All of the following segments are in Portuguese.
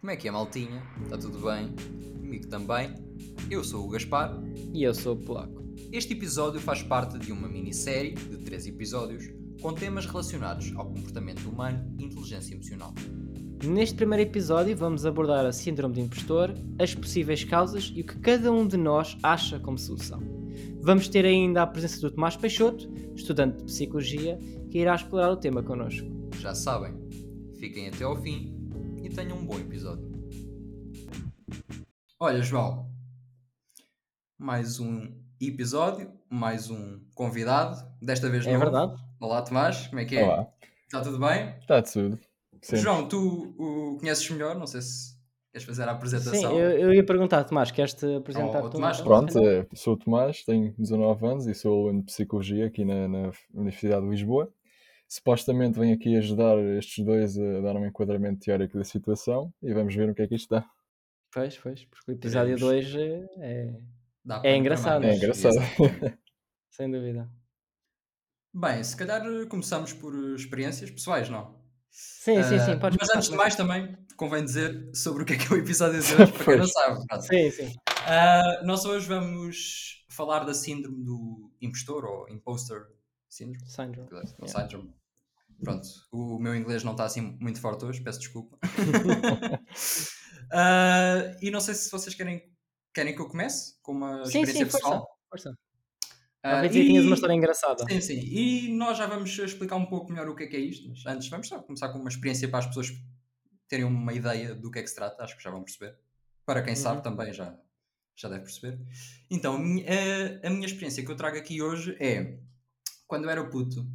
Como é que é, maltinha? Está tudo bem? Comigo também. Eu sou o Gaspar. E eu sou o Polaco. Este episódio faz parte de uma minissérie de 3 episódios com temas relacionados ao comportamento humano e inteligência emocional. Neste primeiro episódio vamos abordar a síndrome do impostor, as possíveis causas e o que cada um de nós acha como solução. Vamos ter ainda a presença do Tomás Peixoto, estudante de Psicologia, que irá explorar o tema connosco. Já sabem, fiquem até ao fim tenham um bom episódio. Olha, João, mais um episódio, mais um convidado, desta vez É novo. verdade? Olá, Tomás, como é que é? Olá, Está tudo bem? está tudo. João, tu o conheces melhor, não sei se queres fazer a apresentação. Sim, eu, eu ia perguntar, Tomás, queres-te apresentar Oh? Tomás, então? Pronto, é, sou o Tomás, tenho 19 anos e sou aluno de Psicologia aqui na, na Universidade de Lisboa. Supostamente venho aqui ajudar estes dois a dar um enquadramento teórico da situação e vamos ver o que é que isto dá. Pois, pois, porque o episódio Teremos. 2 é, é- É engraçado. É engraçado. Sem dúvida. Bem, se calhar eh, começamos por eh, experiências pessoais, não? Sim, sim, sim, podes mas antes de mais também convém dizer sobre o que é que é o episódio de hoje, para quem não sabe. Sim, sim. Ah, nós hoje vamos falar da síndrome do impostor ou imposter syndrome. Syndrome. Ou Yeah. syndrome. Pronto, o meu inglês não está assim muito forte hoje, peço desculpa. Ah, e não sei se vocês querem, querem que eu comece com uma Sim, experiência sim, força. pessoal. força. Ah, Talvez aí tinhas e- uma história engraçada. Sim, sim. E nós já vamos explicar um pouco melhor o que é que é isto, mas antes vamos só começar com uma experiência para as pessoas terem uma ideia do que é que se trata, acho que já vão perceber. Para quem sabe Uhum. também já, já deve perceber. Então, a minha, a- a minha experiência que eu trago aqui hoje é quando eu era puto.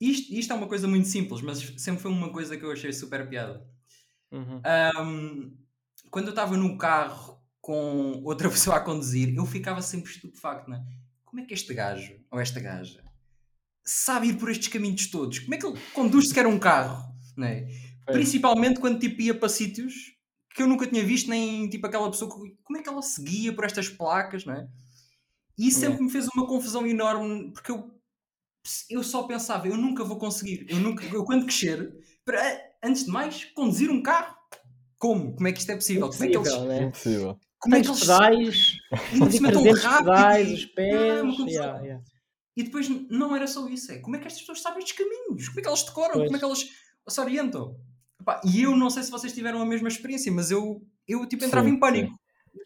Isto, isto é uma coisa muito simples, mas sempre foi uma coisa que eu achei super piada. Uhum. Ahm, quando eu estava num carro com outra pessoa a conduzir, eu ficava sempre estupefacto, não é? Como é que este gajo, ou esta gaja, sabe ir por estes caminhos todos? Como é que ele conduz sequer um carro? Não é? Principalmente quando tipo, ia para sítios que eu nunca tinha visto, nem tipo aquela pessoa. que- Como é que ela seguia por estas placas, não é? E isso sempre me fez uma confusão enorme, porque eu, eu só pensava, eu nunca vou conseguir. Eu, nunca, eu quando crescer, para, antes de mais, conduzir um carro. Como? Como é que isto é possível? Como é que eles, né? Como é que eles pedais, tão 300 rápido pedais, e- os Ah, é pés. confusão. yeah, yeah. E depois não era só isso, é como é que estas pessoas sabem estes caminhos? Como é que elas decoram? Pois. Como é que elas se orientam? Epá, e eu não sei se vocês tiveram a mesma experiência, mas eu, eu tipo, entrava Sim, em pânico.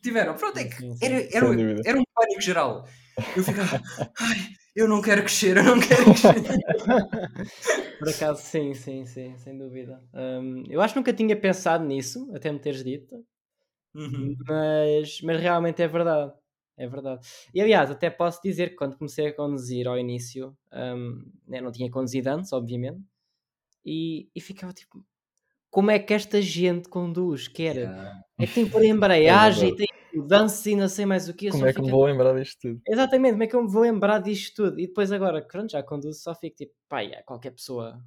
Tiveram? Pronto, é que Sim, sim. era, era, era um pânico geral. Eu ficava, ai, eu não quero crescer, eu não quero crescer. Por acaso, sim, sim, sim, sem dúvida. Hum, eu acho que nunca tinha pensado nisso, até me teres dito, Uhum. mas, mas realmente é verdade. É verdade. E aliás, até posso dizer que quando comecei a conduzir ao início, hum, né, não tinha conduzido antes, obviamente, e, e ficava tipo, como é que esta gente conduz? Quer Yeah. é que tem que pôr a embreagem, É e tem não sei mais o que. Como é que me vou lembrar disto tudo? Exatamente, como é que eu me vou lembrar disto tudo? E depois agora, pronto, já conduzo, só fico tipo, pá, yeah, qualquer pessoa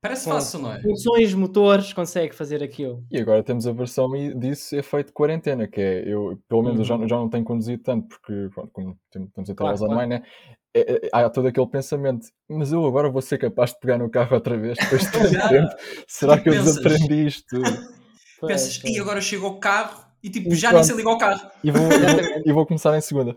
Parece Com- fácil, não é? funções motores consegue fazer aquilo. E agora temos a versão disso efeito quarentena, que é, eu, pelo menos eu já, Uhum. já não tenho conduzido tanto, porque pronto, como estamos a ter Claro, aulas claro. online, né? É- é- há todo aquele pensamento, mas eu agora vou ser capaz de pegar no carro outra vez depois de tanto tempo. Será que eu pensas? desaprendi isto Pensas, e agora chega ao carro e tipo, E já nem pronto. se liga ao carro. E vou, e vou, começar em segunda.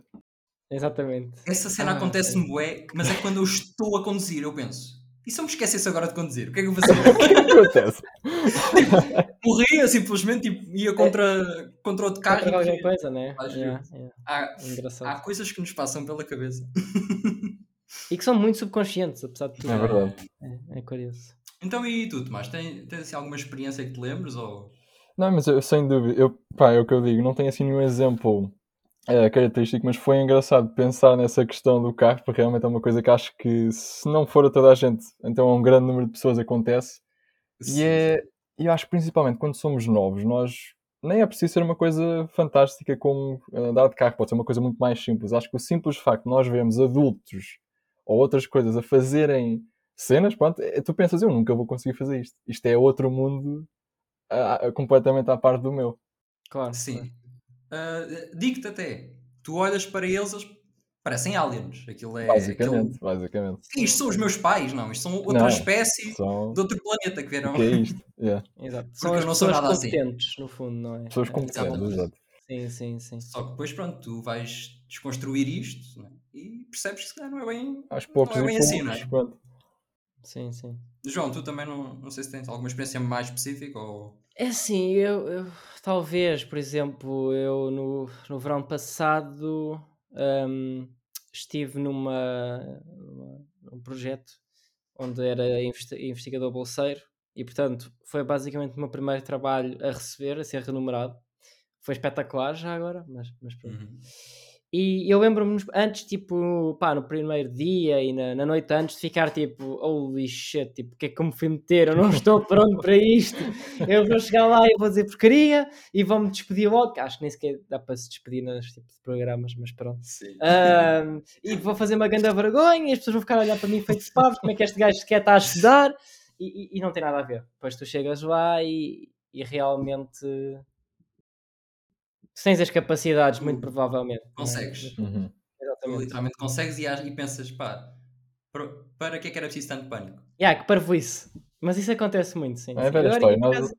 Exatamente. Essa cena Ah, acontece-me bué, mas é quando eu estou a conduzir, eu penso, e se eu me esquecesse agora de conduzir, o que é que eu vou fazer? O que é que acontece? Morria simplesmente, tipo, ia contra, contra outro carro. Contra e morria. coisa, né? Yeah, yeah. Há, Engraçado. há coisas que nos passam pela cabeça. E que são muito subconscientes, apesar de tudo. É verdade. É, é curioso. Então e tu, Tomás, tens, tens assim, alguma experiência que te lembres? Ou... Não, mas eu, sem dúvida, eu, pá, é o que eu digo, não tenho assim nenhum exemplo eh, característico, mas foi engraçado pensar nessa questão do carro, porque realmente é uma coisa que acho que se não for a toda a gente, então a um grande número de pessoas acontece. E é, e eu acho que principalmente quando somos novos, nós nem é preciso ser uma coisa fantástica como andar de carro, pode ser uma coisa muito mais simples. Acho que o simples facto de nós vermos adultos ou outras coisas a fazerem cenas, pronto, é- tu pensas, eu nunca vou conseguir fazer isto. Isto é outro mundo completamente à parte do meu. Claro. Sim. Ah, Digo-te até, tu olhas para eles, eles parecem aliens. Aquilo é. Basicamente, aquilo- basicamente. Isto são os meus pais, não. Isto são outra Não, espécie São... de outro planeta que vieram. Que é isto? Yeah. Exato. Porque São eu não sou pessoas nada assim. competentes, no fundo, não é? Pessoas É, competentes, exato. Sim, sim, sim. Só que depois, pronto, tu vais desconstruir isto né? e percebes que se calhar não é bem. Aos poucos Não é bem assim, poucos, não é? pronto. Sim, sim. João, tu também não, não sei se tens alguma experiência mais específica ou. É assim, eu, eu- talvez, por exemplo, eu no, no verão passado hum, estive numa, numa- num projeto onde era investi- investigador bolseiro e, portanto, foi basicamente o meu primeiro trabalho a receber, a ser remunerado. Foi espetacular já agora, mas, mas pronto. Uhum. E eu lembro-me antes, tipo, pá, no primeiro dia e na, na noite antes de ficar tipo, holy shit, tipo, o que é que eu me fui meter? Eu não estou pronto para isto. Eu vou chegar lá e vou dizer porcaria e vou-me despedir logo. Acho que nem sequer dá para se despedir neste tipo de programas, mas pronto. Sim. Ahm, e vou fazer uma grande vergonha e as pessoas vão ficar a olhar para mim feito parvo, como é que este gajo sequer está a estudar e, e- e não tem nada a ver. Depois tu chegas lá e, e realmente se tens as capacidades, muito Tu provavelmente. é? Consegues. Uhum. Tu Exatamente. literalmente consegues e, e pensas, pá, para, para que é que era preciso tanto pânico? Yeah, que parvoíce. Mas isso acontece muito, sim. É sim. velha história. Nós...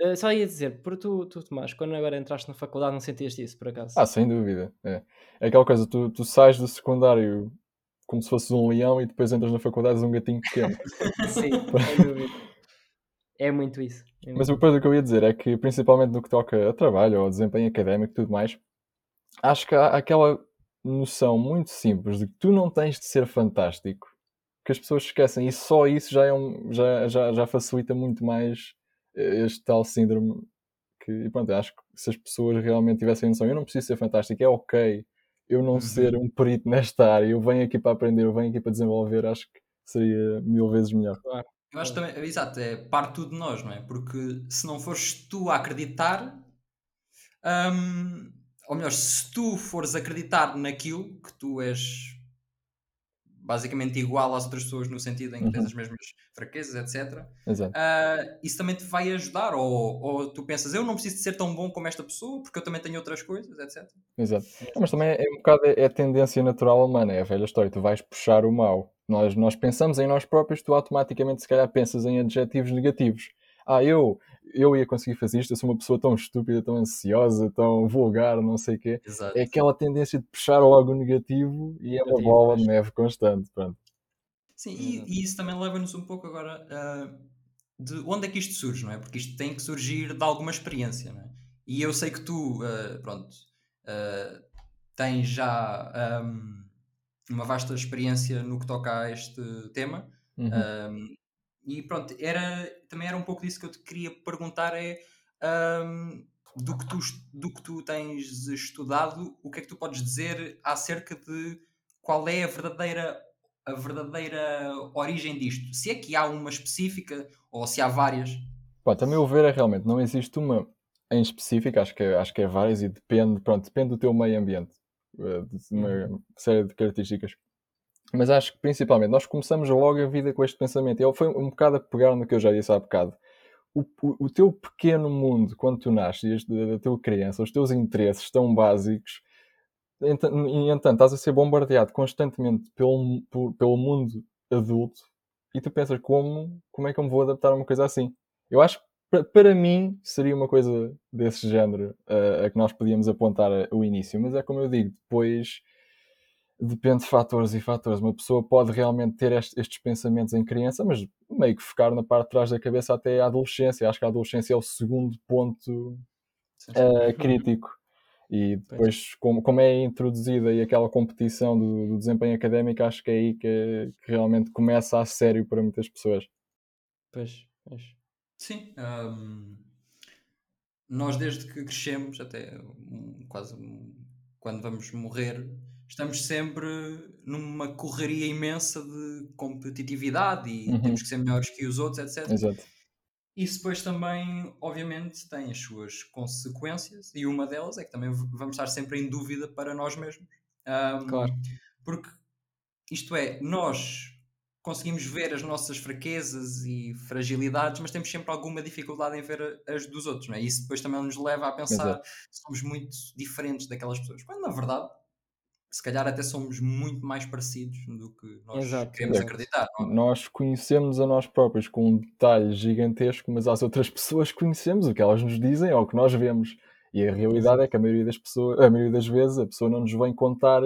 eh, só ia dizer, por tu, tu, Tomás, quando agora entraste na faculdade não sentiste isso, por acaso? Ah, sem dúvida. É, é aquela coisa, tu, tu sais do secundário como se fosses um leão e depois entras na faculdade és um gatinho pequeno. Sim, sem dúvida. É muito isso. É Mas muito depois o que eu ia dizer é que, principalmente no que toca a trabalho ou a desempenho académico e tudo mais, acho que há aquela noção muito simples de que tu não tens de ser fantástico, que as pessoas esquecem, e só isso já, é um, já, já, já facilita muito mais eh, este tal síndrome. Que, e pronto, eu acho que se as pessoas realmente tivessem noção, eu não preciso ser fantástico, é ok eu não Uhum. ser um perito nesta área, eu venho aqui para aprender, eu venho aqui para desenvolver, acho que seria mil vezes melhor. Eu acho também, exato, é parte tudo de nós, não é? Porque se não fores tu a acreditar, hum, ou melhor, se tu fores acreditar naquilo que tu és basicamente igual às outras pessoas no sentido em que tens Uhum. as mesmas fraquezas, etc. Exato. ah, isso também te vai ajudar. Ou, ou tu pensas, eu não preciso de ser tão bom como esta pessoa, porque eu também tenho outras coisas, etc. Exato. Não, mas também é, é um bocado é, é a tendência natural humana, é a velha história. Tu vais puxar o mal. Nós, nós pensamos em nós próprios, tu automaticamente, se calhar, pensas em adjetivos negativos. Ah, eu, eu ia conseguir fazer isto, eu sou uma pessoa tão estúpida, tão ansiosa, tão vulgar, não sei o quê. Exato. É aquela tendência de puxar logo o negativo e é uma Negativo, bola de neve constante. Pronto. Sim, e, e isso também leva-nos um pouco agora ah, de onde é que isto surge, não é? Porque isto tem que surgir de alguma experiência, não é? E eu sei que tu, ah, pronto, ah, tens já ahm, uma vasta experiência no que toca a este tema. Uhum. ahm, e pronto, era, também era um pouco disso que eu te queria perguntar: é ahm, do, que tu, do que tu tens estudado, o que é que tu podes dizer acerca de qual é a verdadeira, a verdadeira origem disto? Se é que há uma específica ou se há várias. Pronto, a meu ver é realmente, não existe uma em específico, acho que é, acho que é várias e depende, pronto, depende do teu meio ambiente, eh, de uma série de características. Mas acho que principalmente nós começamos logo a vida com este pensamento. Ele foi um bocado a pegar no que eu já disse há bocado. O, o, o teu pequeno mundo, quando tu nasces, da tua criança, os teus interesses tão básicos, e entanto estás a ser bombardeado constantemente pelo, por- pelo mundo adulto e tu pensas como, como é que eu me vou adaptar a uma coisa assim? Eu acho que pa- para mim seria uma coisa desse género uh, a que nós podíamos apontar a- o início, mas é como eu digo, depois depende de fatores e fatores. Uma pessoa pode realmente ter est- estes pensamentos em criança, mas meio que ficar na parte de trás da cabeça até a adolescência. Acho que a adolescência é o segundo ponto uh, crítico. E depois, como, como é introduzida aí aquela competição do, do desempenho académico, acho que é aí que, que realmente começa a sério para muitas pessoas. Pois, pois. Sim. ahm, nós, desde que crescemos, até um, quase um, quando vamos morrer, estamos sempre numa correria imensa de competitividade e Uhum. temos que ser melhores que os outros, etc. Exato. Isso depois também, obviamente, tem as suas consequências e uma delas é que também vamos estar sempre em dúvida para nós mesmos. Ahm, Claro. Porque, isto é, nós conseguimos ver as nossas fraquezas e fragilidades, mas temos sempre alguma dificuldade em ver as dos outros, não é? Isso depois também nos leva a pensar Exato. que somos muito diferentes daquelas pessoas. Quando, na verdade, se calhar até somos muito mais parecidos do que nós Exato. queremos acreditar. É? Nós conhecemos a nós próprios com um detalhe gigantesco, mas às outras pessoas conhecemos o que elas nos dizem ou o que nós vemos. E a realidade é que a maioria das pessoas, a maioria das vezes, a pessoa não nos vem contar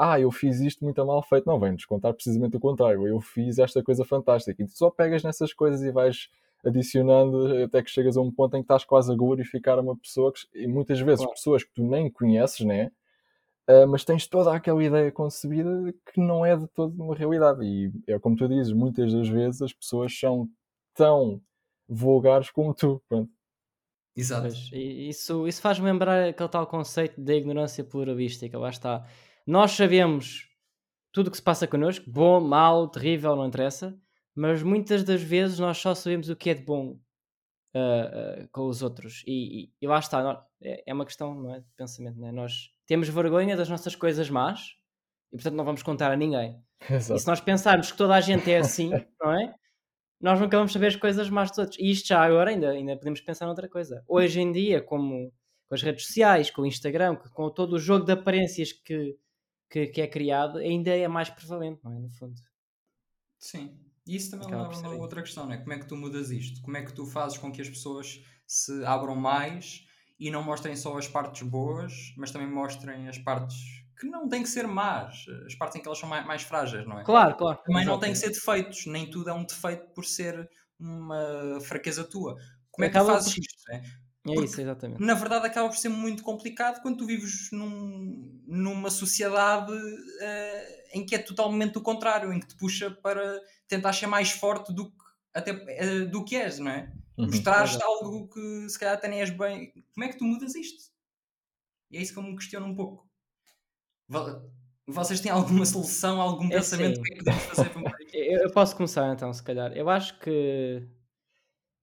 ah, eu fiz isto muito mal feito. Não, vem-nos contar precisamente o contrário. Eu fiz esta coisa fantástica. E tu só pegas nessas coisas e vais adicionando até que chegas a um ponto em que estás quase a glorificar uma pessoa que, e muitas vezes Claro. pessoas que tu nem conheces, né? Ah, mas tens toda aquela ideia concebida que não é de todo uma realidade. E é como tu dizes, muitas das vezes as pessoas são tão vulgares como tu. Pronto. Exato. Pois, e isso, isso faz-me lembrar aquele tal conceito da ignorância pluralística. Lá está. Nós sabemos tudo o que se passa connosco, bom, mau, terrível, não interessa, mas muitas das vezes nós só sabemos o que é de bom ah, ah, com os outros. E, e, e lá está. é, é uma questão não é, de pensamento. Não é? Nós temos vergonha das nossas coisas más e, portanto, não vamos contar a ninguém. E Exato. se nós pensarmos que toda a gente é assim, não é? Nós nunca vamos saber as coisas más dos outros. E isto já agora ainda, ainda podemos pensar noutra coisa. Hoje em dia, como com as redes sociais, com o Instagram, com todo o jogo de aparências que, que, que é criado, ainda é mais prevalente, não é? No fundo. Sim. E isso também Acaba leva por a ser uma outra questão, né? Como é que tu mudas isto? Como é que tu fazes com que as pessoas se abram mais e não mostrem só as partes boas, mas também mostrem as partes que não têm que ser más, as partes em que elas são mais, mais frágeis, não é? Claro, claro. Também não têm que ser defeitos, nem tudo é um defeito por ser uma fraqueza tua. Como é que tu fazes por- isto? né? É porque- isso, exatamente. na verdade acaba por ser muito complicado quando tu vives num- numa sociedade eh, em que é totalmente o contrário, em que te puxa para tentar ser mais forte do que, até, eh, do que és, não é? Uhum. Mostrar-te Exato. algo que se calhar até nem és bem. Como é que tu mudas isto? E é isso que eu me questiono um pouco. Vo- Vocês têm alguma solução, algum É pensamento? Assim. que é que podemos fazer para? Eu, posso começar então, se calhar. Eu acho que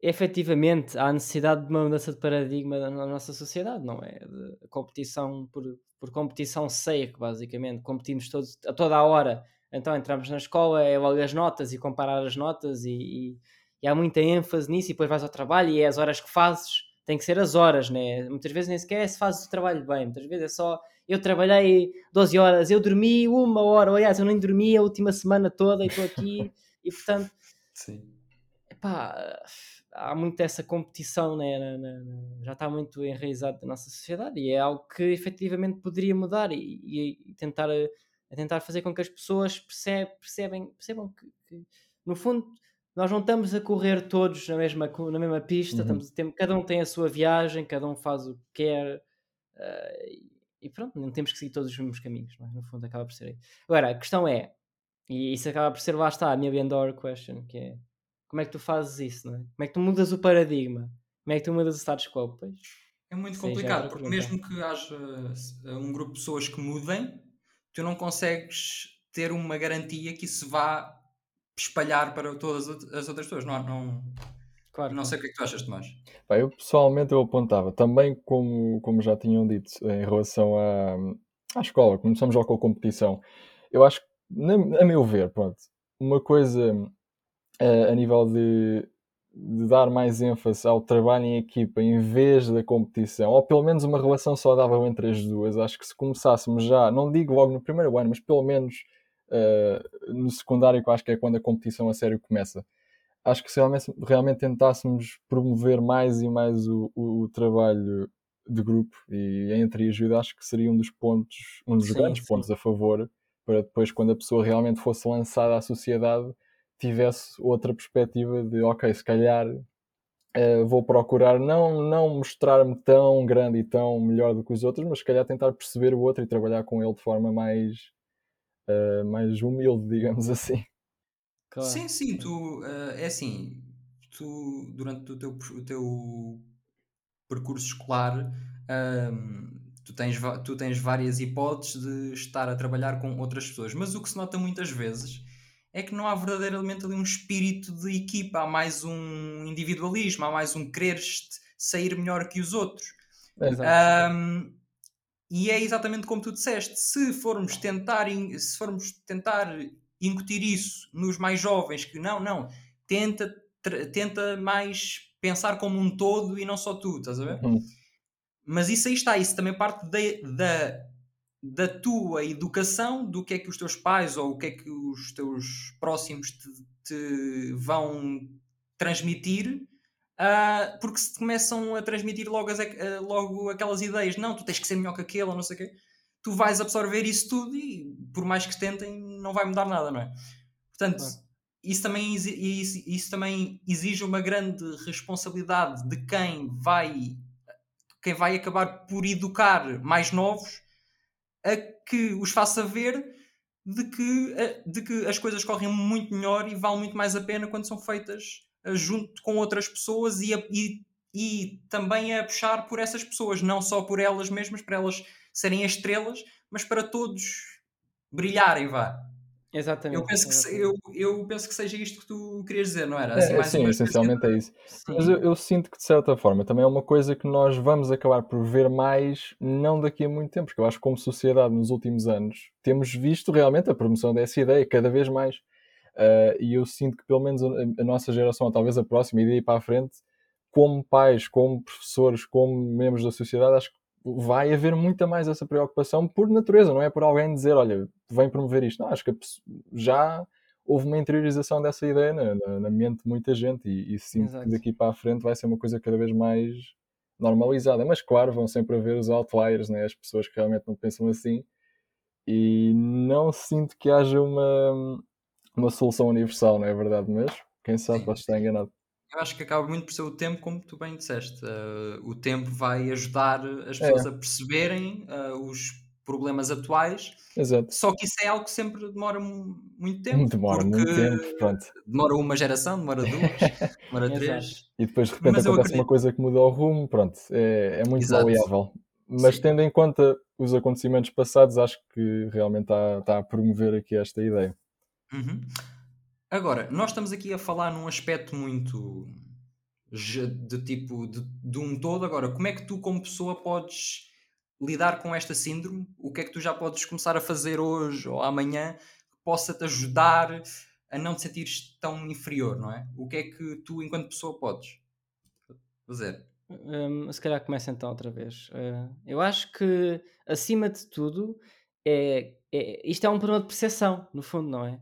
efetivamente há necessidade de uma mudança de paradigma na na nossa sociedade, não é? De competição por, por competição seca, basicamente. Competimos todos, a toda a hora. Então entramos na escola, é logo as notas e comparar as notas, e, e- e há muita ênfase nisso. E depois vais ao trabalho e é as horas que fazes, tem que ser as horas, né? Muitas vezes nem sequer é se fazes o trabalho bem, muitas vezes é só eu trabalhei 12 horas, eu dormi uma hora, aliás, eu nem dormi a última semana toda e estou aqui, e portanto, Sim. epá, há muito essa competição, né, na- na- na- já está muito enraizado na nossa sociedade e é algo que efetivamente poderia mudar e, e- e tentar, a, a tentar fazer com que as pessoas perceb, percebem, percebam que, que, no fundo, nós não estamos a correr todos na mesma, na mesma pista, Uhum. estamos, tem- cada um tem a sua viagem, cada um faz o que quer. ah, e- pronto, não temos que seguir todos os mesmos caminhos, não é? no fundo acaba por ser aí. Agora, a questão é, e isso acaba por ser, lá está, a million dollar question, que é como é que tu fazes isso, não é? Como é que tu mudas o paradigma? Como é que tu mudas o status quo? Pois, É muito complicado, porque mesmo que haja uh, um grupo de pessoas que mudem, tu não consegues ter uma garantia que isso vá espalhar para todas as as outras pessoas. Não, não, claro. não sei o que é que tu achas, Tomás. Pá, eu pessoalmente eu apontava também como, como já tinham dito em relação à, à escola, começamos logo com a competição. Eu acho que, na- a meu ver, pronto, uma coisa eh, a nível de, de dar mais ênfase ao trabalho em equipa em vez da competição, ou pelo menos uma relação saudável entre as duas. Acho que se começássemos já, não digo logo no primeiro ano, mas pelo menos eh, no secundário, que eu acho que é quando a competição a sério começa acho que se realmente, realmente tentássemos promover mais e mais o, o, o trabalho de grupo e entre ajuda, acho que seria um dos pontos, um dos Sim, grandes sim. pontos a favor para depois, quando a pessoa realmente fosse lançada à sociedade, tivesse outra perspectiva de, ok, se calhar eh, vou procurar não, não mostrar-me tão grande e tão melhor do que os outros, mas se calhar tentar perceber o outro e trabalhar com ele de forma mais, eh, mais humilde, digamos assim. claro. Sim, sim, tu uh, é assim, tu durante o teu, o teu percurso escolar um, tu, tens, tu tens várias hipóteses de estar a trabalhar com outras pessoas, mas o que se nota muitas vezes é que não há verdadeiramente ali um espírito de equipa, há mais um individualismo, há mais um quereres sair melhor que os outros. Exato. Um, e é exatamente como tu disseste, se formos tentar, se formos tentar incutir isso nos mais jovens, que não, não, tenta, tenta mais pensar como um todo e não só tu, estás a ver? Uhum. Mas isso aí está, isso também parte da, da, da tua educação, do que é que os teus pais ou o que é que os teus próximos te, te vão transmitir, uh, porque se começam a transmitir logo, as, uh, logo aquelas ideias, não, tu tens que ser melhor que aquele, ou não sei o quê, tu vais absorver isso tudo e por mais que tentem, não vai mudar nada, não é? Portanto, isso, também, isso, isso também exige uma grande responsabilidade de quem vai quem vai acabar por educar mais novos a que os faça ver de que, de que as coisas correm muito melhor e valem muito mais a pena quando são feitas junto com outras pessoas e, a, e, e também a puxar por essas pessoas, não só por elas mesmas, para elas serem estrelas, mas para todos brilharem, vá. Exatamente. Eu penso, exatamente. Que, eu, eu penso que seja isto que tu querias dizer, não era? É, assim, é, sim, essencialmente é isso. Sim. Mas eu, eu, sinto que, de certa forma, também é uma coisa que nós vamos acabar por ver mais, não daqui a muito tempo, porque eu acho que, como sociedade, nos últimos anos, temos visto realmente a promoção dessa ideia cada vez mais. Uh, e eu sinto que, pelo menos, a, a, nossa geração, talvez a próxima, e daí para a frente, como pais, como professores, como membros da sociedade, acho que vai haver muita mais essa preocupação por natureza, não é por alguém dizer, olha, vem promover isto. Não, acho que já houve uma interiorização dessa ideia na, na, na mente de muita gente e, e sinto Exato. que daqui para a frente vai ser uma coisa cada vez mais normalizada. Mas claro, vão sempre haver os outliers, né? as pessoas que realmente não pensam assim e não sinto que haja uma, uma solução universal, não é verdade? Mas quem sabe pode estar enganado eu acho que acaba muito por ser o tempo, como tu bem disseste. Uh, o tempo vai ajudar as pessoas é. a perceberem uh, os problemas atuais. Exato. Só que isso é algo que sempre demora muito tempo. Demora muito tempo, pronto. Demora uma geração, demora duas, demora três. E depois de repente Mas acontece uma coisa que muda o rumo, pronto, é, é muito Exato. maleável. Mas Sim. tendo em conta os acontecimentos passados, acho que realmente está, está a promover aqui esta ideia. Uhum. Agora, nós estamos aqui a falar num aspecto muito de tipo de, de, um todo. Agora, como é que tu, como pessoa, podes lidar com esta síndrome? O que é que tu já podes começar a fazer hoje ou amanhã que possa te ajudar a não te sentires tão inferior, não é? O que é que tu, enquanto pessoa, podes fazer? Um, se calhar começa então outra vez. Uh, eu acho que, acima de tudo, é, é, isto é um problema de percepção, no fundo, não é?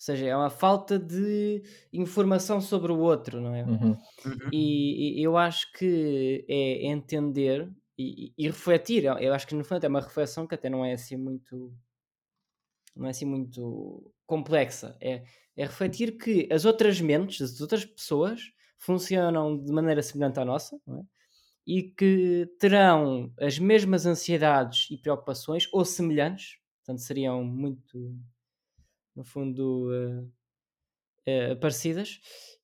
Ou seja, é uma falta de informação sobre o outro, não é? Uhum. Uhum. E, e, eu acho que é entender e, e, refletir. Eu acho que no fundo é uma reflexão que até não é assim muito. Não é assim muito complexa. É, é refletir que as outras mentes, as outras pessoas, funcionam de maneira semelhante à nossa, não é? E que terão as mesmas ansiedades e preocupações, ou semelhantes, portanto, seriam muito no fundo, uh, parecidas,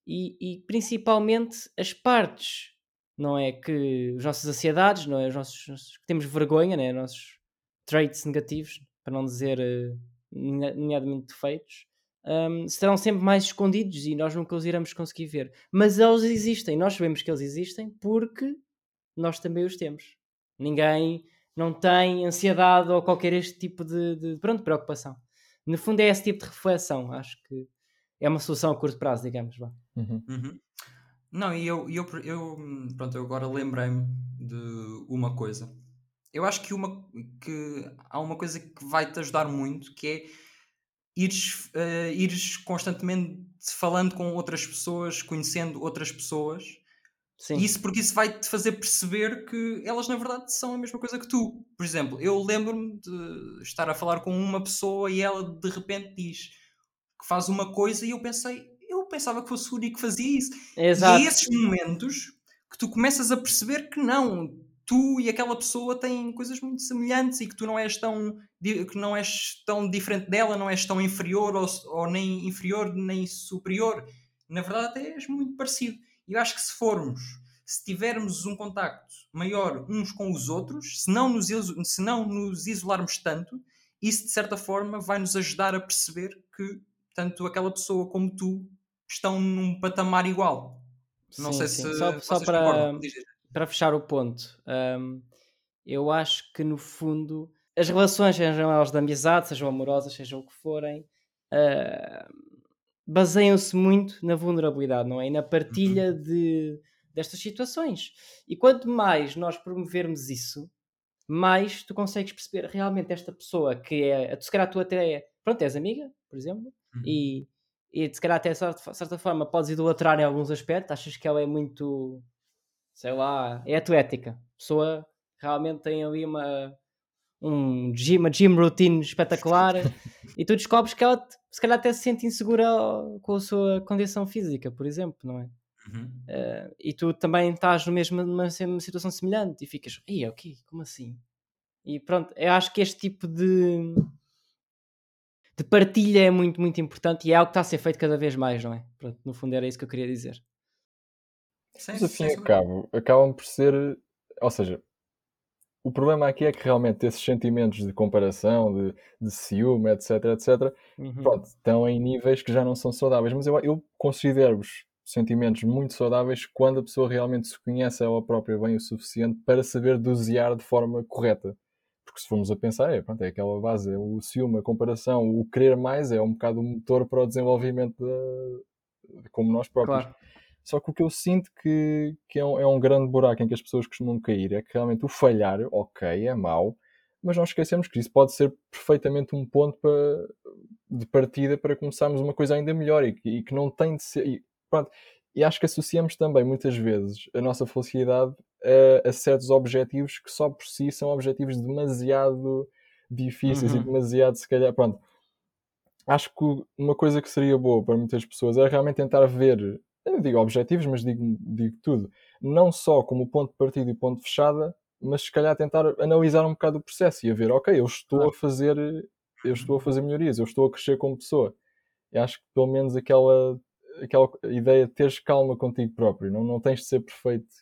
e, e, principalmente as partes, não é? Que as nossas ansiedades, não é? Os nossos, nossos que temos vergonha, né? Os nossos traits negativos, para não dizer uh, nomeadamente defeitos, um, serão sempre mais escondidos e nós nunca os iremos conseguir ver. Mas eles existem, nós sabemos que eles existem porque nós também os temos. Ninguém não tem ansiedade ou qualquer este tipo de, de pronto, preocupação. No fundo, é esse tipo de reflexão. Acho que é uma solução a curto prazo, digamos. Uhum. Uhum. Não, e eu, eu, eu, pronto, eu agora lembrei-me de uma coisa. Eu acho que, uma, que há uma coisa que vai te ajudar muito que é ires, uh, ires constantemente falando com outras pessoas, conhecendo outras pessoas Sim. Isso porque isso vai te fazer perceber que elas na verdade são a mesma coisa que tu. Por exemplo, eu lembro-me de estar a falar com uma pessoa e ela de repente diz que faz uma coisa e eu pensei, eu pensava que fosse o único que fazia isso. Exato. E é esses momentos que tu começas a perceber que não, tu e aquela pessoa têm coisas muito semelhantes e que tu não és tão que não és tão diferente dela, não és tão inferior ou, ou nem inferior nem superior. Na verdade, até és muito parecido. E eu acho que se formos, se tivermos um contacto maior uns com os outros, se não nos, se não nos isolarmos tanto, isso de certa forma vai nos ajudar a perceber que tanto aquela pessoa como tu estão num patamar igual. Não sim, sei sim. se só, só para, para fechar o ponto, um, eu acho que no fundo as relações, sejam elas de amizade, sejam amorosas, sejam o que forem, uh, baseiam-se muito na vulnerabilidade, não é? E na partilha uhum. de, destas situações. E quanto mais nós promovermos isso, mais tu consegues perceber realmente esta pessoa que é. Se calhar tu até. É, pronto, és amiga, por exemplo, Uhum. e, e se calhar até de certa, certa forma podes idolatrar em alguns aspectos, achas que ela é muito. sei lá, é a tua ética. A pessoa realmente tem ali uma. Um gym, uma gym routine espetacular e tu descobres que ela se calhar até se sente insegura com a sua condição física, por exemplo, não é? Uhum. Uh, e tu também estás no mesmo, numa situação semelhante e ficas, ei, ok, como assim? E pronto, eu acho que este tipo de, de partilha é muito, muito importante e é algo que está a ser feito cada vez mais, não é? Pronto, no fundo era isso que eu queria dizer. Sim, Mas afim e cabo, acabam por ser, ou seja, o problema aqui é que realmente esses sentimentos de comparação, de, de ciúme, etc, etc, uhum. pronto, estão em níveis que já não são saudáveis. Mas eu, eu considero-vos sentimentos muito saudáveis quando a pessoa realmente se conhece ela própria bem o suficiente para saber dosear de forma correta. Porque se formos a pensar, é, pronto, é aquela base, é o ciúme, a comparação, o querer mais é um bocado o motor para o desenvolvimento de, de como nós próprios. Claro. Só que o que eu sinto que, que é, um, é um grande buraco em que as pessoas costumam cair é que realmente o falhar, ok, é mau, mas não esquecemos que isso pode ser perfeitamente um ponto para, de partida para começarmos uma coisa ainda melhor e, e que não tem de ser. E, pronto, e acho que associamos também muitas vezes a nossa felicidade a, a certos objetivos que só por si são objetivos demasiado difíceis uhum. e demasiado, se calhar, pronto. Acho que uma coisa que seria boa para muitas pessoas é realmente tentar ver eu digo objetivos, mas digo, digo tudo, não só como ponto de partida e ponto de fechada, mas se calhar tentar analisar um bocado o processo e a ver, ok, eu estou a fazer, eu estou a fazer melhorias, eu estou a crescer como pessoa. E acho que pelo menos aquela, aquela ideia de teres calma contigo próprio, não, não tens de ser perfeito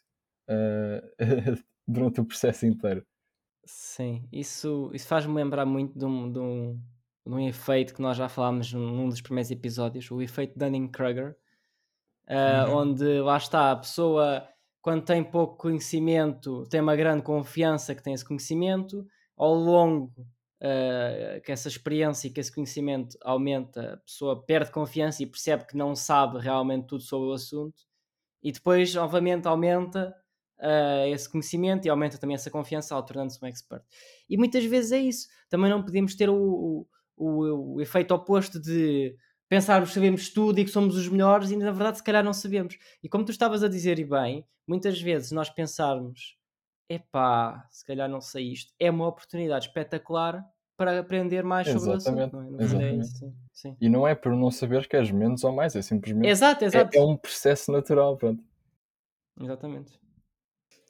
uh, durante o processo inteiro. Sim, isso, isso faz-me lembrar muito de um, de, um, de um efeito que nós já falámos num dos primeiros episódios, o efeito Dunning-Kruger, uh, uhum. onde lá está a pessoa, quando tem pouco conhecimento, tem uma grande confiança que tem esse conhecimento, ao longo uh, que essa experiência e que esse conhecimento aumenta, a pessoa perde confiança e percebe que não sabe realmente tudo sobre o assunto, e depois, novamente, aumenta uh, esse conhecimento e aumenta também essa confiança, tornando-se um expert. E muitas vezes é isso. Também não podemos ter o, o, o, o efeito oposto de pensarmos que sabemos tudo e que somos os melhores e na verdade se calhar não sabemos. E como tu estavas a dizer e bem, muitas vezes nós pensarmos epá, se calhar não sei isto, é uma oportunidade espetacular para aprender mais sobre exatamente, o assunto. Não é? exatamente. É isso, sim. E não é por não saber que és menos ou mais, é simplesmente exato, exato. É, é um processo natural, pronto. Exatamente.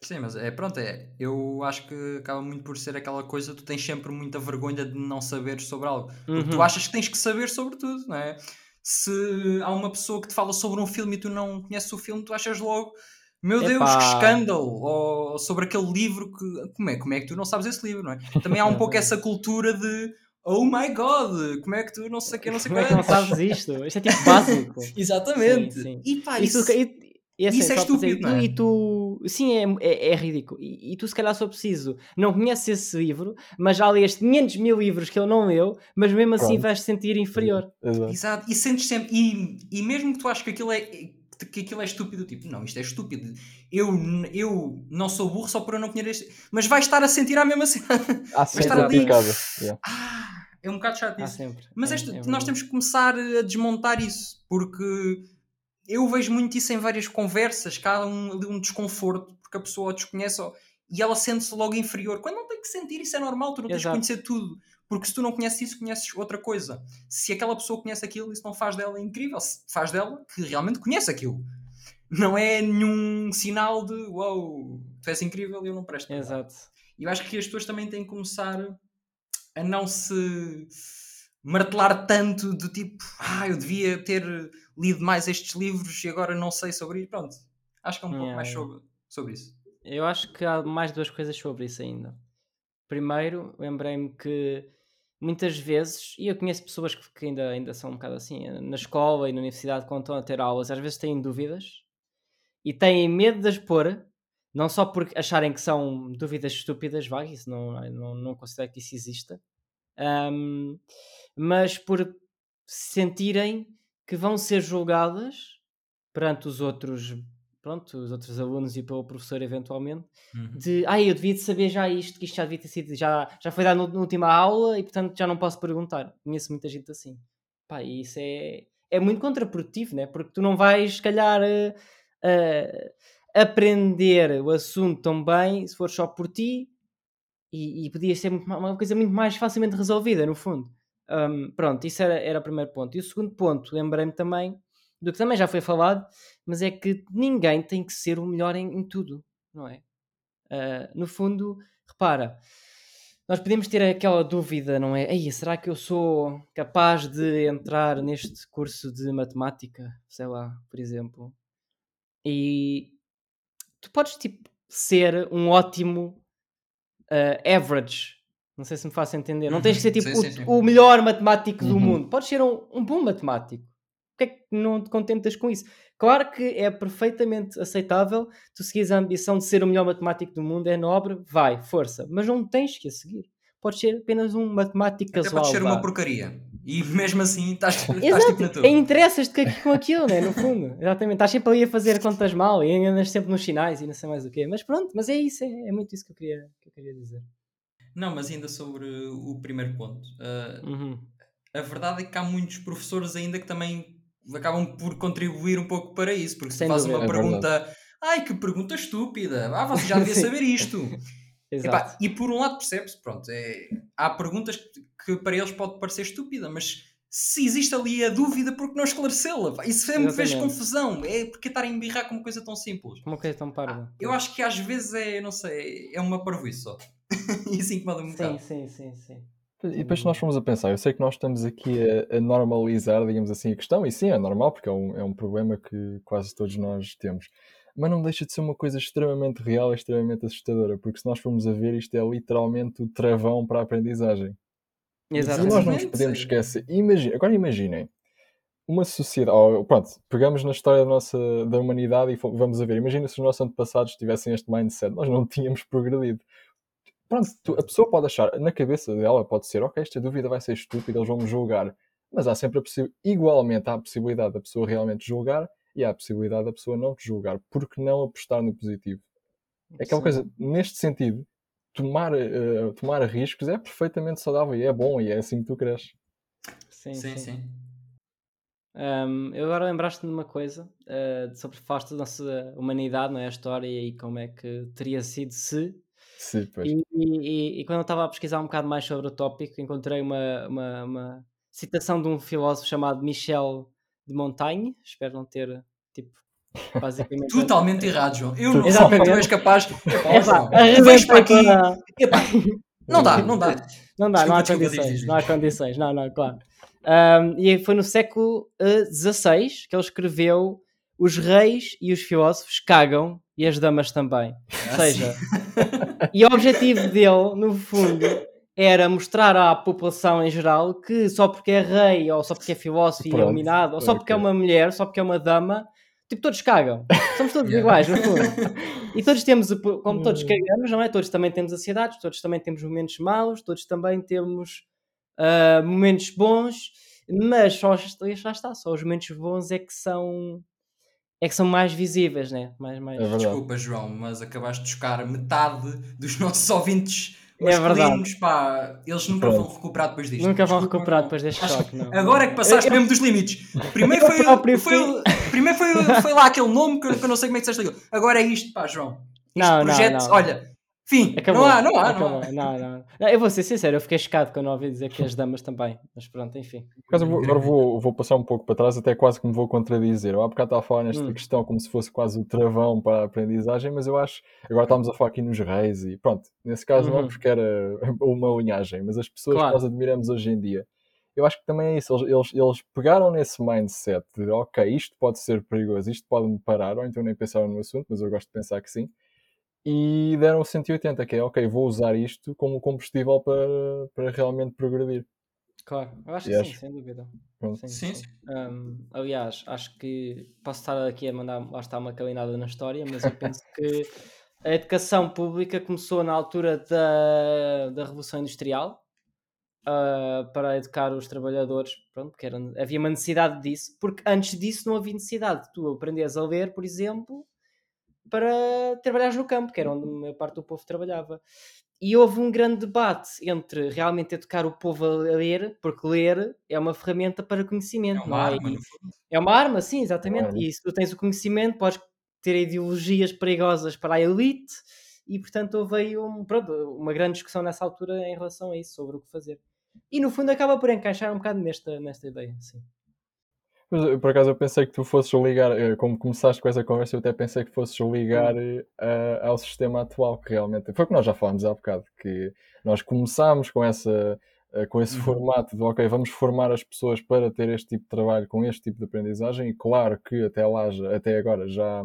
Sim, mas é pronto, é. Eu acho que acaba muito por ser aquela coisa, tu tens sempre muita vergonha de não saberes sobre algo. Uhum. tu achas que tens que saber sobre tudo, não é? Se há uma pessoa que te fala sobre um filme e tu não conheces o filme, tu achas logo, meu Epá. Deus, que escândalo! Ou sobre aquele livro que. Como é, como é que tu não sabes esse livro, não é? Também há um pouco essa cultura de. Oh my god, como é que tu não sei que não sei Como é que não sabes isto? Isto é tipo básico. Exatamente. Sim, sim. E pá, isso, isso, e assim, isso é estúpido, não é? E tu, sim, é, é, é ridículo. E, e, tu, se calhar, só preciso, não conheces esse livro, mas já leste 500 mil livros que ele não leu, mas mesmo assim Pronto. vais te sentir inferior. Exato. Exato. E sentes sempre, e, e mesmo que tu achas que aquilo é que aquilo é estúpido, tipo, não, isto é estúpido. Eu, eu não sou burro só por eu não conhecer este. Mas vais estar a sentir a mesma cena. Ah, vai estar ali. Yeah. Ah, é um bocado chato isso. Mas é, é nós temos que começar a desmontar isso, porque eu vejo muito isso em várias conversas, que há um, um desconforto, porque a pessoa desconhece e ela sente-se logo inferior. Quando não tem que sentir, isso é normal, tu não tens que conhecer tudo. Porque se tu não conheces isso, conheces outra coisa. Se aquela pessoa conhece aquilo, isso não faz dela incrível. Faz dela que realmente conhece aquilo. Não é nenhum sinal de wow, tu és incrível e eu não presto. Exato. E eu acho que as pessoas também têm que começar a não se martelar tanto do tipo, ah, eu devia ter lido mais estes livros e agora não sei sobre isso. Pronto, acho que é um pouco mais sobre, sobre isso. Eu acho que há mais duas coisas sobre isso ainda. Primeiro, lembrei-me que muitas vezes, e eu conheço pessoas que, que, ainda, ainda são um bocado assim, na escola e na universidade, quando estão a ter aulas, às vezes têm dúvidas e têm medo de as pôr, não só porque acharem que são dúvidas estúpidas, vagas, isso não, não, não considero que isso exista, um, mas por sentirem que vão ser julgadas perante os outros pronto, os outros alunos e pelo professor eventualmente, Uhum. de ah, eu devia de saber já isto, que isto já devia ter sido, já, já foi dado na última aula e portanto já não posso perguntar. Conheço muita gente assim. Pá, e isso é, é muito contraprodutivo, né? Porque tu não vais, se calhar, eh, eh, aprender o assunto tão bem se for só por ti e, e podia ser uma coisa muito mais facilmente resolvida, no fundo. Um, pronto, isso era, era o primeiro ponto. E o segundo ponto, lembrei-me também, do que também já foi falado, mas é que ninguém tem que ser o melhor em, em tudo, não é? Uh, no fundo, repara, nós podemos ter aquela dúvida, não é? Ei, será que eu sou capaz de entrar neste curso de matemática? Sei lá, por exemplo. E tu podes, tipo, ser um ótimo uh, average. Não sei se me faço entender. Não tens que ser Uhum. tipo Sim, o, sim, sim. o melhor matemático do Uhum. mundo. Podes ser um, um bom matemático. Porquê é que não te contentas com isso? Claro que é perfeitamente aceitável tu seguires a ambição de ser o melhor matemático do mundo, é nobre, vai, força. Mas não tens que a seguir. Podes ser apenas um matemático Até casual. pode ser uma porcaria. E mesmo assim estás, estás tipo na tua. e interessas-te com- aquilo, né? no fundo. Exatamente, estás sempre ali a fazer contas mal e enganas sempre nos sinais e não sei mais o quê. Mas pronto, mas é isso, é, é muito isso que eu queria, que eu queria dizer. Não, mas ainda sobre o primeiro ponto. ah, Uhum. a verdade é que há muitos professores ainda que também acabam por contribuir um pouco para isso, porque se faz uma. É pergunta, ai que pergunta estúpida, ah, você já devia saber isto. Exato. Epá, e por um lado percebe-se, pronto, é, há perguntas que, que para eles pode parecer estúpida, mas se existe ali a dúvida, por que não esclarecê-la? Isso sempre fez Exatamente. confusão, é porque estar a embirrar com uma coisa tão simples. Uma coisa tão parva. Eu acho que às vezes é, não sei, é uma parvoíce só. e isso incomoda-me um Sim, bocado. sim, sim, sim. E depois se nós formos a pensar, eu sei que nós estamos aqui a, a normalizar, digamos assim, a questão, e sim, é normal, porque é um, é um problema que quase todos nós temos. Mas não deixa de ser uma coisa extremamente real e extremamente assustadora, porque se nós formos a ver, isto é literalmente o travão para a aprendizagem. E nós não nos Exatamente. podemos esquecer. Imagina, agora imaginem, uma sociedade, ou, pronto, pegamos na história da, nossa, da humanidade e vamos a ver, imagina se os nossos antepassados tivessem este mindset, nós não tínhamos progredido. Pronto, tu- a pessoa pode achar, na cabeça dela pode ser, ok, esta dúvida vai ser estúpida, eles vão me julgar. Mas há sempre a possi- igualmente há a possibilidade da pessoa realmente julgar e há a possibilidade da pessoa não te julgar. Por que não apostar no positivo? É aquela Sim. coisa, neste sentido, tomar, eh, tomar riscos é perfeitamente saudável e é bom e é assim que tu cresces. Sim, Sim, sim. sim. Um, eu agora lembraste-me de uma coisa uh, sobre falaste da nossa humanidade, não é? A história e como é que teria sido se. Sim, pois. E, e- e quando eu estava a pesquisar um bocado mais sobre o tópico, encontrei uma, uma, uma citação de um filósofo chamado Michel de Montaigne. Espero não ter, tipo, basicamente. Totalmente errado, João. Eu não Exatamente. tu és capaz. Epá, vens para aqui. Epá, não dá, não dá. Não dá, não há Desculpa, condições. diz, diz, Não há condições, não, não, claro. Um, e foi no século XVI que ele escreveu Os reis e os filósofos cagam e as damas também. Ou Ah, seja, e o objetivo dele, no fundo, era mostrar à população em geral que só porque é rei, ou só porque é filósofo e Pronto, iluminado, ou só porque é uma mulher, só porque é uma dama, tipo, todos cagam. Somos todos Yeah. iguais, no fundo. E todos temos, o- como todos cagamos, não é? Todos também temos ansiedades, todos também temos momentos maus, todos também temos ah, momentos bons, mas só, já está, só os momentos bons é que são é que são mais visíveis, né? Mais, mais... É. Desculpa, João, mas acabaste de chocar metade dos nossos ouvintes É verdade. Pá, eles nunca Pronto. vão recuperar depois disto. Nunca vão Desculpa, recuperar não. depois deste choque, não. Agora é que passaste Eu- mesmo dos limites. Primeiro Eu foi, próprio foi, primeiro foi, foi lá aquele nome que eu, que eu não sei como é que se aquilo. Agora é isto, pá, João. Este Não, não, projeto, não. olha, fim, Acabou. não há, não há, não há. Não, não. Não, Eu vou ser sincero, eu fiquei chocado quando ouvi dizer que as damas também. Mas pronto, enfim. Vou- agora vou, vou passar um pouco para trás, até quase que me vou contradizer. Eu há bocado estava a falar nesta Hum. questão como se fosse quase o travão para a aprendizagem, mas eu acho. Agora estamos a falar aqui nos reis e pronto. Nesse caso não Uhum. é porque era uma linhagem, mas as pessoas Claro. que nós admiramos hoje em dia. Eu acho que também é isso. Eles, eles, eles pegaram nesse mindset de ok, isto pode ser perigoso, isto pode me parar, ou então nem pensaram no assunto, mas eu gosto de pensar que sim. E deram o 180, que é ok, vou usar isto como combustível para, para realmente progredir. Claro, eu acho E que sim, sem dúvida. Sim, sim. sim. Um, aliás, acho que posso estar aqui a mandar, lá está uma calinada na história, mas eu penso que a educação pública começou na altura da, da Revolução Industrial ah, para educar os trabalhadores, pronto, porque era, havia uma necessidade disso, porque antes disso não havia necessidade de tu aprenderes a ler, por exemplo, para trabalhar no campo, que era onde a maior parte do povo trabalhava. E houve um grande debate entre realmente educar o povo a ler, porque ler é uma ferramenta para É conhecimento, uma não é? arma, fundo. é uma arma, sim, exatamente. arma. E se tu tens o conhecimento, podes ter ideologias perigosas para a elite, e portanto houve aí um, pronto, uma grande discussão nessa altura em relação a isso, sobre o que fazer. E no fundo acaba por encaixar um bocado nesta, nesta ideia, sim. Mas, eu, por acaso eu pensei que tu fosses ligar, eh, como começaste com essa conversa, eu até pensei que fosses ligar eh, ao sistema atual, que realmente foi o que nós já falámos há bocado, que nós começámos com essa eh, com esse Uhum. formato de ok, vamos formar as pessoas para ter este tipo de trabalho com este tipo de aprendizagem, e claro que até lá, até agora já,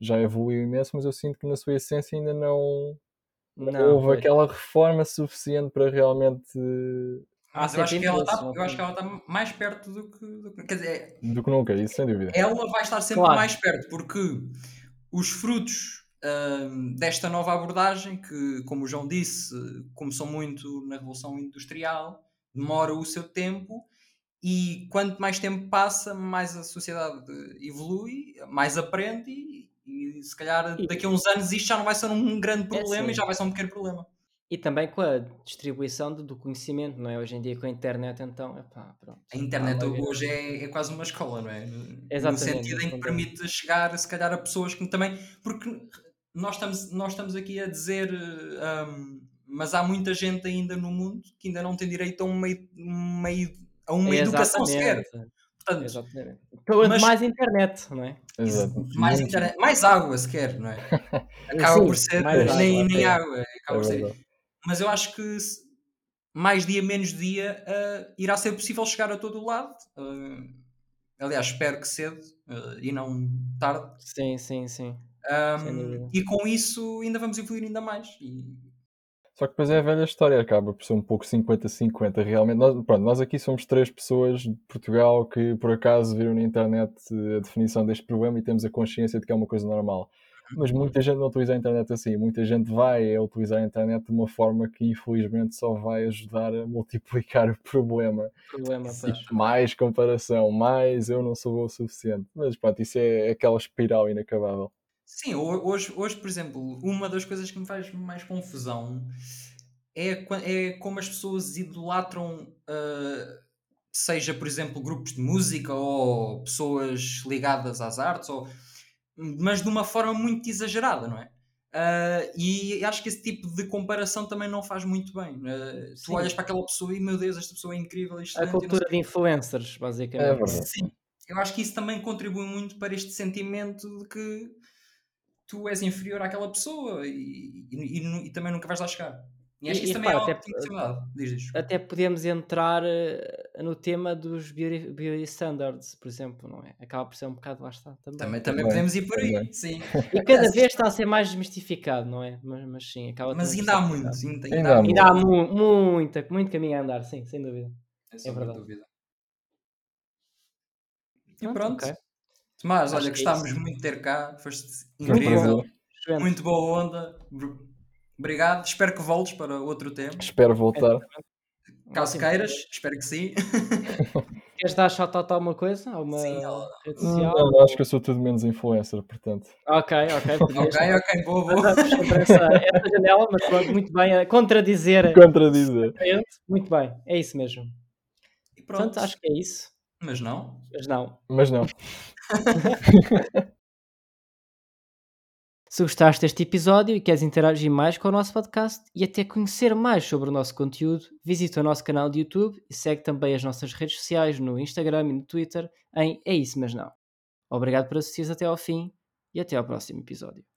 já evoluiu imenso, mas eu sinto que na sua essência ainda não, Não, houve pois. aquela reforma suficiente para realmente Mas eu acho, sempre que ela impulso, tá, eu acho que ela está mais perto do que, do que- Quer dizer, do que nunca, isso sem dúvida. ela vai estar sempre Claro. mais perto, porque os frutos hum, desta nova abordagem, que, como o João disse, começou muito na Revolução Industrial, demora o seu tempo, e quanto mais tempo passa, mais a sociedade evolui, mais aprende, e, e se calhar daqui a uns anos isto já não vai ser um grande É problema sim. e já vai ser um pequeno problema. E também com a distribuição do, do conhecimento, não é? Hoje em dia com a internet, então, epá, pronto. A internet hoje é, é quase uma escola, não é? Exatamente, No sentido em que permite chegar, se calhar, a pessoas que também. Porque nós estamos, nós estamos aqui a dizer. um, mas há muita gente ainda no mundo que ainda não tem direito a uma, uma, a uma educação sequer. Exatamente, Portanto, Exatamente. Mas- mais internet, não é? Exato. mais, internet, mais água sequer, não é? Acaba Sim, por ser mais água, nem, nem água. É Acaba por ser. Mas eu acho que mais dia, menos dia, eh, irá ser possível chegar a todo o lado. Eh, aliás, espero que cedo eh, e não tarde. Sim, sim, sim. Um, e com isso ainda vamos evoluir ainda mais. E- Só que depois é a velha história, acaba por ser um pouco 50-50 realmente. Nós, pronto, nós aqui somos três pessoas de Portugal que por acaso viram na internet eh, a definição deste problema e temos a consciência de que é uma coisa normal. Mas muita gente não utiliza a internet assim, muita gente vai a utilizar a internet de uma forma que infelizmente só vai ajudar a multiplicar o problema. Problema. Mais comparação, mais eu não sou bom o suficiente. Mas pronto, isso é aquela espiral inacabável. Sim, ho- hoje, hoje, por exemplo, uma das coisas que me faz mais confusão é, é como as pessoas idolatram, ah, seja, por exemplo, grupos de música ou pessoas ligadas às artes, ou, mas de uma forma muito exagerada, não é? Ah, e acho que esse tipo de comparação também não faz muito bem. Ah, tu olhas para aquela pessoa e, meu Deus, esta pessoa é incrível, A cultura de influencers, É basicamente. verdade. Sim, eu acho que isso também contribui muito para este sentimento de que tu és inferior àquela pessoa e, e- e e também nunca vais lá chegar. E acho E- que isso e também é repara, algo até-. Diz, diz. Até podemos entrar eh, no tema dos beauty, beauty standards, por exemplo, não é? Acaba por ser um bocado, lá está, também. Também, também Também, podemos ir por aí, sim. E cada vez está a ser mais desmistificado, não é? Mas, mas sim, acaba Mas ainda há muito, complicado. ainda, Ainda há Ainda há mu muita, muito caminho a andar, sim, sem dúvida. É sobre verdade. dúvida. E Pronto, pronto. ok. Tomás, olha, que é gostávamos isso. muito de ter cá, foste Foi incrível. Excelente. muito boa onda. Br- Obrigado, espero que voltes para outro tema. Espero voltar. Caso queiras, espero que sim. Queres dar shout-out a alguma coisa? A uma Sim, ela- rede Não, social? não, acho que eu sou tudo menos influencer, portanto. Ok, ok. podias- ok, ok, boa, boa. Essa, essa janela, mas pronto, muito bem, a contradizer. Contradizer. Muito bem, é isso mesmo. E pronto, Portanto, acho que é isso. mas não. Mas não. Mas não. Se gostaste deste episódio e queres interagir mais com o nosso podcast e até conhecer mais sobre o nosso conteúdo, visita o nosso canal de YouTube e segue também as nossas redes sociais no Instagram e no Twitter em É Isso Mas Não. Obrigado por assistir até ao fim e até ao próximo episódio.